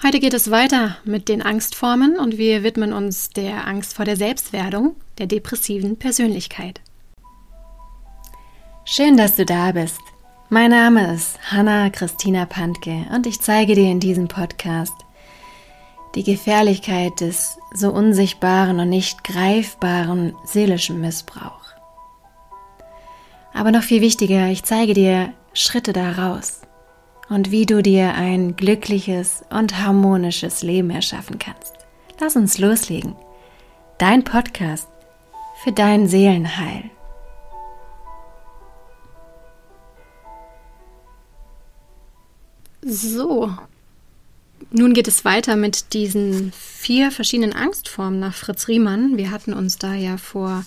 Heute geht es weiter mit den Angstformen und wir widmen uns der Angst vor der Selbstwerdung, der depressiven Persönlichkeit. Schön, dass du da bist. Mein Name ist Hanna Christina Pantke und ich zeige dir in diesem Podcast die Gefährlichkeit des so unsichtbaren und nicht greifbaren seelischen Missbrauchs. Aber noch viel wichtiger, ich zeige dir Schritte daraus und wie du dir ein glückliches und harmonisches Leben erschaffen kannst. Lass uns loslegen. Dein Podcast für dein Seelenheil. So, nun geht es weiter mit diesen vier verschiedenen Angstformen nach Fritz Riemann. Wir hatten uns da ja vor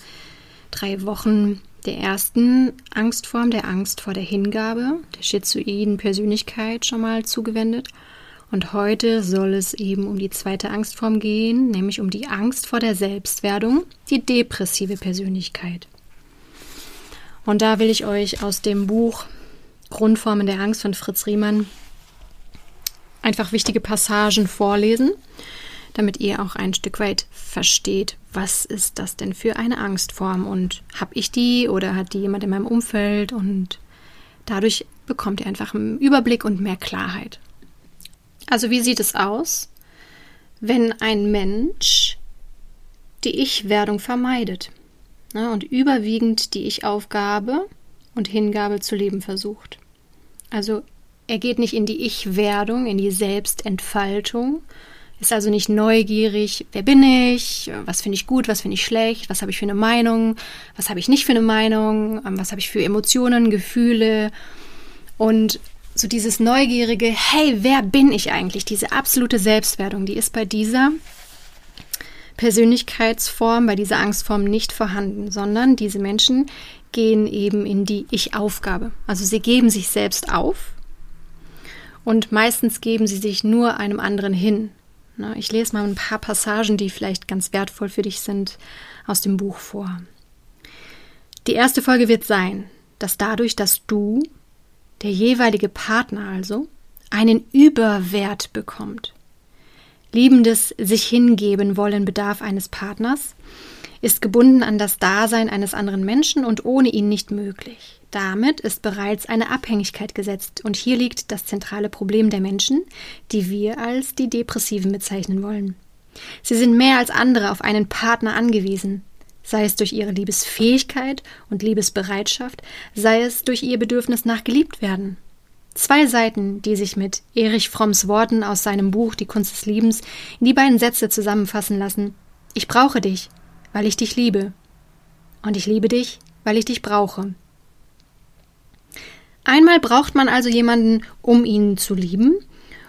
drei Wochen der ersten Angstform, der Angst vor der Hingabe, der schizoiden Persönlichkeit schon mal zugewendet. Und heute soll es eben um die zweite Angstform gehen, nämlich um die Angst vor der Selbstwerdung, die depressive Persönlichkeit. Und da will ich euch aus dem Buch Grundformen der Angst von Fritz Riemann einfach wichtige Passagen vorlesen damit ihr auch ein Stück weit versteht, was ist das denn für eine Angstform und habe ich die oder hat die jemand in meinem Umfeld und dadurch bekommt ihr einfach einen Überblick und mehr Klarheit. Also wie sieht es aus, wenn ein Mensch die Ich-Werdung vermeidet ne, und überwiegend die Ich-Aufgabe und Hingabe zu leben versucht? Also er geht nicht in die Ich-Werdung, in die Selbstentfaltung, ist also nicht neugierig, wer bin ich, was finde ich gut, was finde ich schlecht, was habe ich für eine Meinung, was habe ich nicht für eine Meinung, ähm, was habe ich für Emotionen, Gefühle und so dieses neugierige, hey, wer bin ich eigentlich? Diese absolute Selbstwertung, die ist bei dieser Persönlichkeitsform, bei dieser Angstform nicht vorhanden, sondern diese Menschen gehen eben in die Ich-Aufgabe. Also sie geben sich selbst auf und meistens geben sie sich nur einem anderen hin. Ne? Ich lese mal ein paar Passagen, die vielleicht ganz wertvoll für dich sind, aus dem Buch vor. Die erste Folge wird sein, dass dadurch, dass du, der jeweilige Partner also, einen Überwert bekommt. Liebendes sich hingeben wollen bedarf eines Partners, ist gebunden an das Dasein eines anderen Menschen und ohne ihn nicht möglich. Damit ist bereits eine Abhängigkeit gesetzt und hier liegt das zentrale Problem der Menschen, die wir als die Depressiven bezeichnen wollen. Sie sind mehr als andere auf einen Partner angewiesen, sei es durch ihre Liebesfähigkeit und Liebesbereitschaft, sei es durch ihr Bedürfnis nach geliebt werden. Zwei Seiten, die sich mit Erich Fromms Worten aus seinem Buch Die Kunst des Liebens in die beiden Sätze zusammenfassen lassen. Ich brauche dich, weil ich dich liebe. Und ich liebe dich, weil ich dich brauche. Einmal braucht man also jemanden, um ihn zu lieben,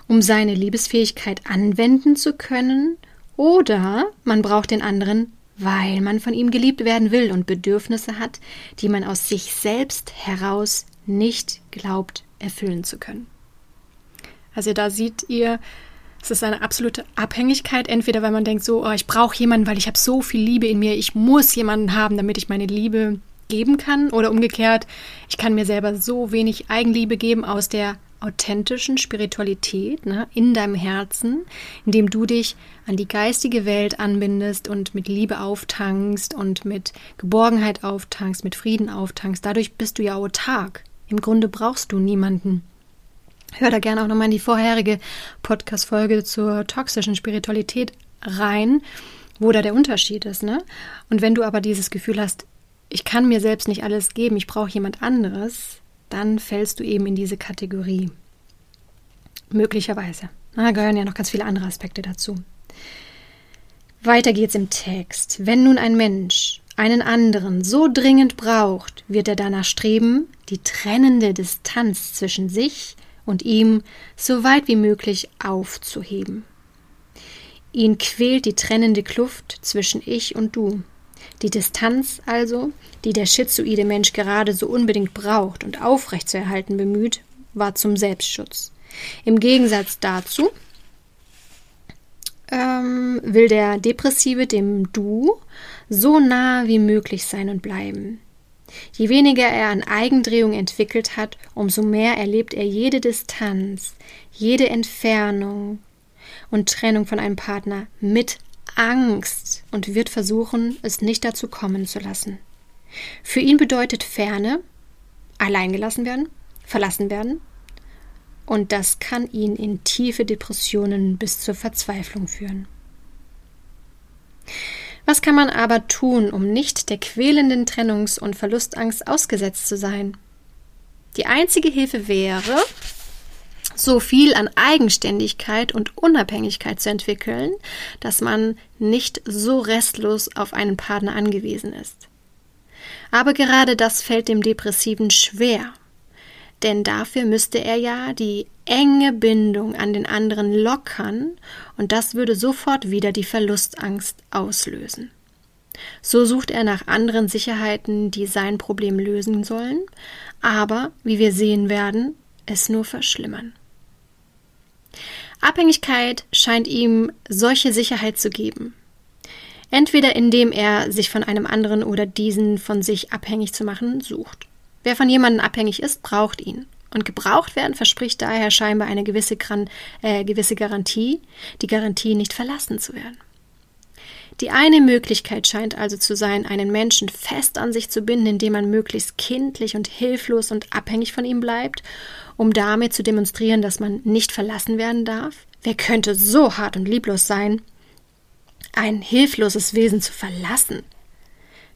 um seine Liebesfähigkeit anwenden zu können, oder man braucht den anderen, weil man von ihm geliebt werden will und Bedürfnisse hat, die man aus sich selbst heraus nicht glaubt erfüllen zu können. Also da seht ihr, es ist eine absolute Abhängigkeit, entweder weil man denkt so, oh, ich brauche jemanden, weil ich habe so viel Liebe in mir, ich muss jemanden haben, damit ich meine Liebe geben kann oder umgekehrt, ich kann mir selber so wenig Eigenliebe geben aus der authentischen Spiritualität ne, in deinem Herzen, indem du dich an die geistige Welt anbindest und mit Liebe auftankst und mit Geborgenheit auftankst, mit Frieden auftankst. Dadurch bist du ja autark. Im Grunde brauchst du niemanden. Hör da gerne auch nochmal in die vorherige Podcast-Folge zur toxischen Spiritualität rein, wo da der Unterschied ist. Ne? Und wenn du aber dieses Gefühl hast, ich kann mir selbst nicht alles geben, ich brauche jemand anderes, dann fällst du eben in diese Kategorie. Möglicherweise. Da gehören ja noch ganz viele andere Aspekte dazu. Weiter geht's im Text. Wenn nun ein Mensch einen anderen so dringend braucht, wird er danach streben, die trennende Distanz zwischen sich und ihm so weit wie möglich aufzuheben. Ihn quält die trennende Kluft zwischen ich und du. Die Distanz also, die der schizoide Mensch gerade so unbedingt braucht und aufrechtzuerhalten bemüht, war zum Selbstschutz. Im Gegensatz dazu ähm, will der Depressive dem Du so nah wie möglich sein und bleiben. Je weniger er an Eigendrehung entwickelt hat, umso mehr erlebt er jede Distanz, jede Entfernung, und Trennung von einem Partner mit Angst und wird versuchen, es nicht dazu kommen zu lassen. Für ihn bedeutet Ferne alleingelassen werden, verlassen werden, und das kann ihn in tiefe Depressionen bis zur Verzweiflung führen. Was kann man aber tun, um nicht der quälenden Trennungs- und Verlustangst ausgesetzt zu sein? Die einzige Hilfe wäre, so viel an Eigenständigkeit und Unabhängigkeit zu entwickeln, dass man nicht so restlos auf einen Partner angewiesen ist. Aber gerade das fällt dem Depressiven schwer, denn dafür müsste er ja die enge Bindung an den anderen lockern, und das würde sofort wieder die Verlustangst auslösen. So sucht er nach anderen Sicherheiten, die sein Problem lösen sollen, aber, wie wir sehen werden, es nur verschlimmern. Abhängigkeit scheint ihm solche Sicherheit zu geben. Entweder indem er sich von einem anderen oder diesen von sich abhängig zu machen sucht. Wer von jemandem abhängig ist, braucht ihn. Und gebraucht werden verspricht daher scheinbar eine gewisse, äh, gewisse Garantie, die Garantie nicht verlassen zu werden. Die eine Möglichkeit scheint also zu sein, einen Menschen fest an sich zu binden, indem man möglichst kindlich und hilflos und abhängig von ihm bleibt, um damit zu demonstrieren, dass man nicht verlassen werden darf. Wer könnte so hart und lieblos sein, ein hilfloses Wesen zu verlassen?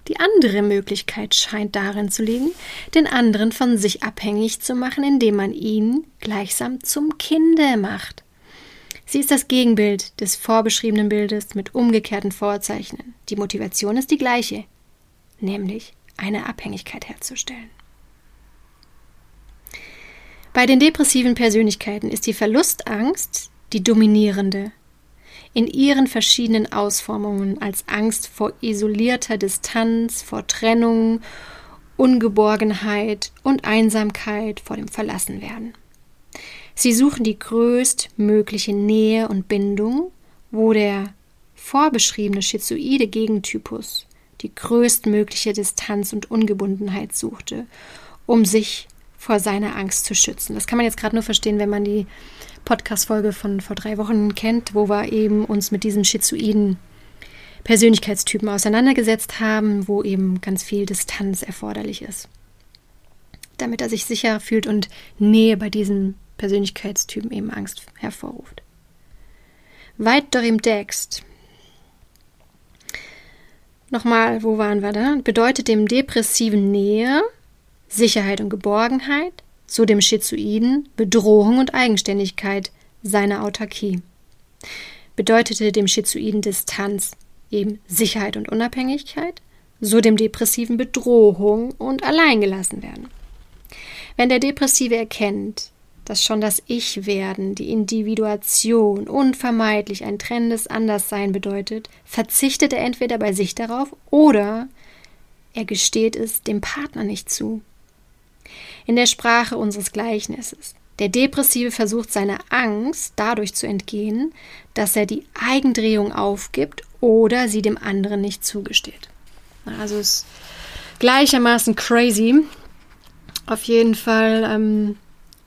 Die andere Möglichkeit scheint darin zu liegen, den anderen von sich abhängig zu machen, indem man ihn gleichsam zum Kinde macht. Sie ist das Gegenbild des vorbeschriebenen Bildes mit umgekehrten Vorzeichen. Die Motivation ist die gleiche, nämlich eine Abhängigkeit herzustellen. Bei den depressiven Persönlichkeiten ist die Verlustangst die dominierende, in ihren verschiedenen Ausformungen als Angst vor isolierter Distanz, vor Trennung, Ungeborgenheit und Einsamkeit vor dem Verlassenwerden. Sie suchen die größtmögliche Nähe und Bindung, wo der vorbeschriebene schizoide Gegentypus die größtmögliche Distanz und Ungebundenheit suchte, um sich vor seiner Angst zu schützen. Das kann man jetzt gerade nur verstehen, wenn man die Podcast-Folge von vor drei Wochen kennt, wo wir eben uns mit diesen schizoiden Persönlichkeitstypen auseinandergesetzt haben, wo eben ganz viel Distanz erforderlich ist. Damit er sich sicher fühlt und Nähe bei diesen Persönlichkeitstypen eben Angst hervorruft. Weiter im Text. Nochmal, wo waren wir da? Bedeutet dem Depressiven Nähe, Sicherheit und Geborgenheit, zu dem Schizoiden Bedrohung und Eigenständigkeit seiner Autarkie. Bedeutete dem Schizoiden Distanz eben Sicherheit und Unabhängigkeit, so dem Depressiven Bedrohung und alleingelassen werden. Wenn der Depressive erkennt, dass schon das Ich-Werden, die Individuation unvermeidlich ein trennendes Anderssein bedeutet, verzichtet er entweder bei sich darauf oder er gesteht es dem Partner nicht zu in der Sprache unseres Gleichnisses. Der Depressive versucht seiner Angst dadurch zu entgehen, dass er die Eigendrehung aufgibt oder sie dem anderen nicht zugesteht. Also ist gleichermaßen crazy. Auf jeden Fall ähm,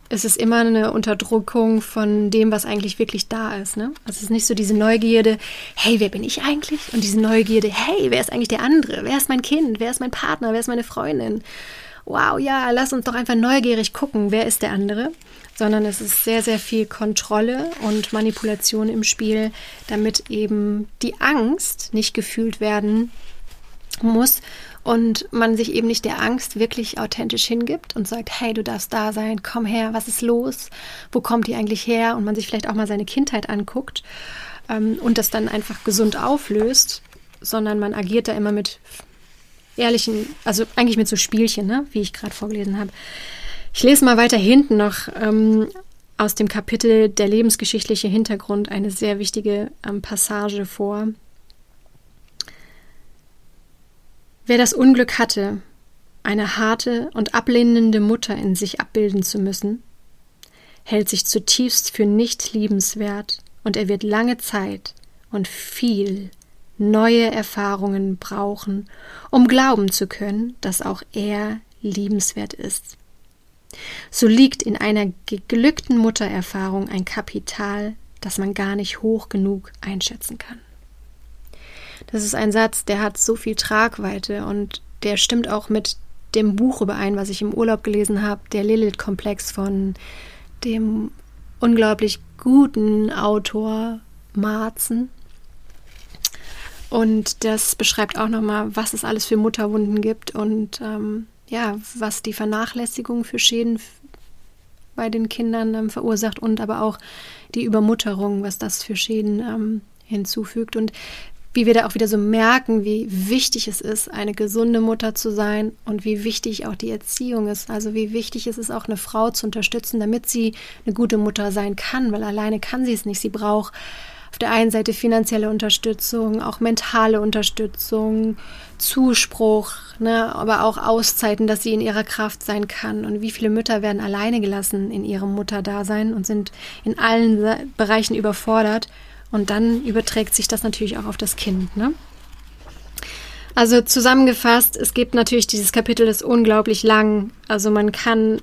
ist es immer eine Unterdrückung von dem, was eigentlich wirklich da ist. Ne? Also es ist nicht so diese Neugierde, hey, wer bin ich eigentlich? Und diese Neugierde, hey, wer ist eigentlich der andere? Wer ist mein Kind? Wer ist mein Partner? Wer ist meine Freundin? wow, ja, lass uns doch einfach neugierig gucken, wer ist der andere, sondern es ist sehr, sehr viel Kontrolle und Manipulation im Spiel, damit eben die Angst nicht gefühlt werden muss und man sich eben nicht der Angst wirklich authentisch hingibt und sagt, hey, du darfst da sein, komm her, was ist los, wo kommt die eigentlich her und man sich vielleicht auch mal seine Kindheit anguckt ähm, und das dann einfach gesund auflöst, sondern man agiert da immer mit ehrlichen, also eigentlich mit so Spielchen, ne, wie ich gerade vorgelesen habe. Ich lese mal weiter hinten noch ähm, aus dem Kapitel Der lebensgeschichtliche Hintergrund eine sehr wichtige ähm, Passage vor. Wer das Unglück hatte, eine harte und ablehnende Mutter in sich abbilden zu müssen, hält sich zutiefst für nicht liebenswert und er wird lange Zeit und viel neue Erfahrungen brauchen, um glauben zu können, dass auch er liebenswert ist. So liegt in einer geglückten Muttererfahrung ein Kapital das man gar nicht hoch genug einschätzen kann. Das ist ein Satz, der hat so viel Tragweite und der stimmt auch mit dem Buch überein, was ich im Urlaub gelesen habe, der Lilith-Komplex von dem unglaublich guten Autor Marzen. Und das beschreibt auch nochmal, was es alles für Mutterwunden gibt und ähm, ja, was die Vernachlässigung für Schäden bei den Kindern ähm, verursacht und aber auch die Übermutterung, was das für Schäden ähm, hinzufügt. Und wie wir da auch wieder so merken, wie wichtig es ist, eine gesunde Mutter zu sein und wie wichtig auch die Erziehung ist. Also wie wichtig es ist, auch eine Frau zu unterstützen, damit sie eine gute Mutter sein kann, weil alleine kann sie es nicht. Sie braucht auf der einen Seite finanzielle Unterstützung, auch mentale Unterstützung, Zuspruch, ne, aber auch Auszeiten, dass sie in ihrer Kraft sein kann. Und wie viele Mütter werden alleine gelassen in ihrem Mutterdasein und sind in allen Bereichen überfordert. Und dann überträgt sich das natürlich auch auf das Kind. Ne? Also zusammengefasst, es gibt natürlich dieses Kapitel, das unglaublich lang. Also man kann,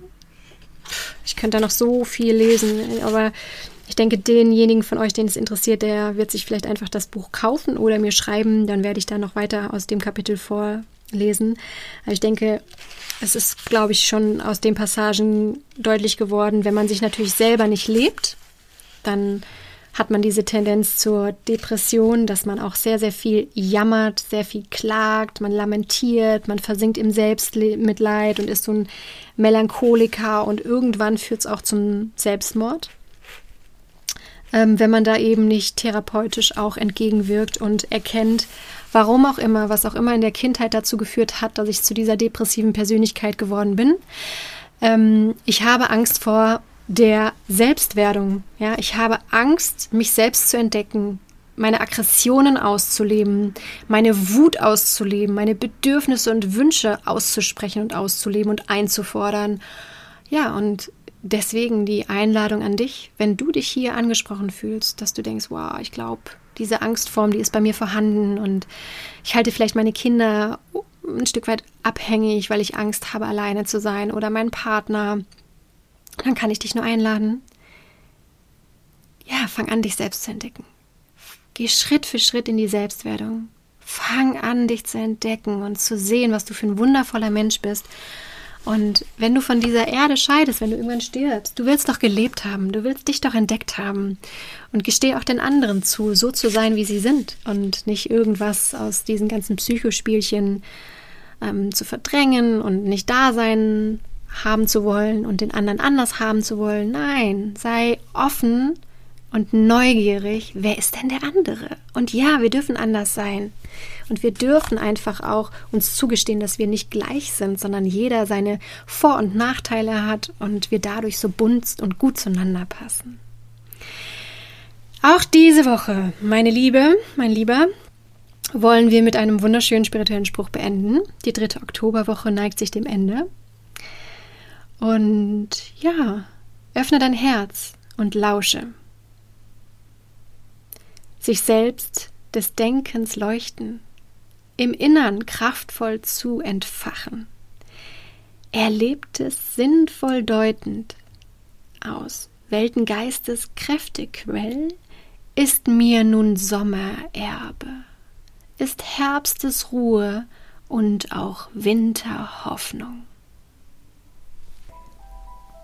ich könnte da noch so viel lesen, aber ich denke, denjenigen von euch, den es interessiert, der wird sich vielleicht einfach das Buch kaufen oder mir schreiben. Dann werde ich da noch weiter aus dem Kapitel vorlesen. Also ich denke, es ist, glaube ich, schon aus den Passagen deutlich geworden, wenn man sich natürlich selber nicht lebt, dann hat man diese Tendenz zur Depression, dass man auch sehr, sehr viel jammert, sehr viel klagt, man lamentiert, man versinkt im Selbstmitleid und ist so ein Melancholiker und irgendwann führt es auch zum Selbstmord. Ähm, wenn man da eben nicht therapeutisch auch entgegenwirkt und erkennt, warum auch immer, was auch immer in der Kindheit dazu geführt hat, dass ich zu dieser depressiven Persönlichkeit geworden bin. Ähm, ich habe Angst vor der Selbstwerdung. Ja, ich habe Angst, mich selbst zu entdecken, meine Aggressionen auszuleben, meine Wut auszuleben, meine Bedürfnisse und Wünsche auszusprechen und auszuleben und einzufordern. Ja, und deswegen die Einladung an dich, wenn du dich hier angesprochen fühlst, dass du denkst, wow, ich glaube, diese Angstform, die ist bei mir vorhanden und ich halte vielleicht meine Kinder ein Stück weit abhängig, weil ich Angst habe, alleine zu sein oder meinen Partner dann kann ich dich nur einladen. Ja, fang an, dich selbst zu entdecken. Geh Schritt für Schritt in die Selbstwerdung. Fang an, dich zu entdecken und zu sehen, was du für ein wundervoller Mensch bist. Und wenn du von dieser Erde scheidest, wenn du irgendwann stirbst, du willst doch gelebt haben, du willst dich doch entdeckt haben. Und gesteh auch den anderen zu, so zu sein, wie sie sind und nicht irgendwas aus diesen ganzen Psychospielchen ähm, zu verdrängen und nicht da sein haben zu wollen und den anderen anders haben zu wollen. Nein, sei offen und neugierig. Wer ist denn der andere? Und ja, wir dürfen anders sein. Und wir dürfen einfach auch uns zugestehen, dass wir nicht gleich sind, sondern jeder seine Vor- und Nachteile hat und wir dadurch so bunt und gut zueinander passen. Auch diese Woche, meine Liebe, mein Lieber, wollen wir mit einem wunderschönen spirituellen Spruch beenden. Die dritte Oktoberwoche neigt sich dem Ende. Und ja, öffne dein Herz und lausche. Sich selbst des Denkens leuchten, im Innern kraftvoll zu entfachen. Erlebtes sinnvoll deutend aus Weltengeistes Kräftequell ist mir nun Sommererbe, ist Herbstes Ruhe und auch Winterhoffnung.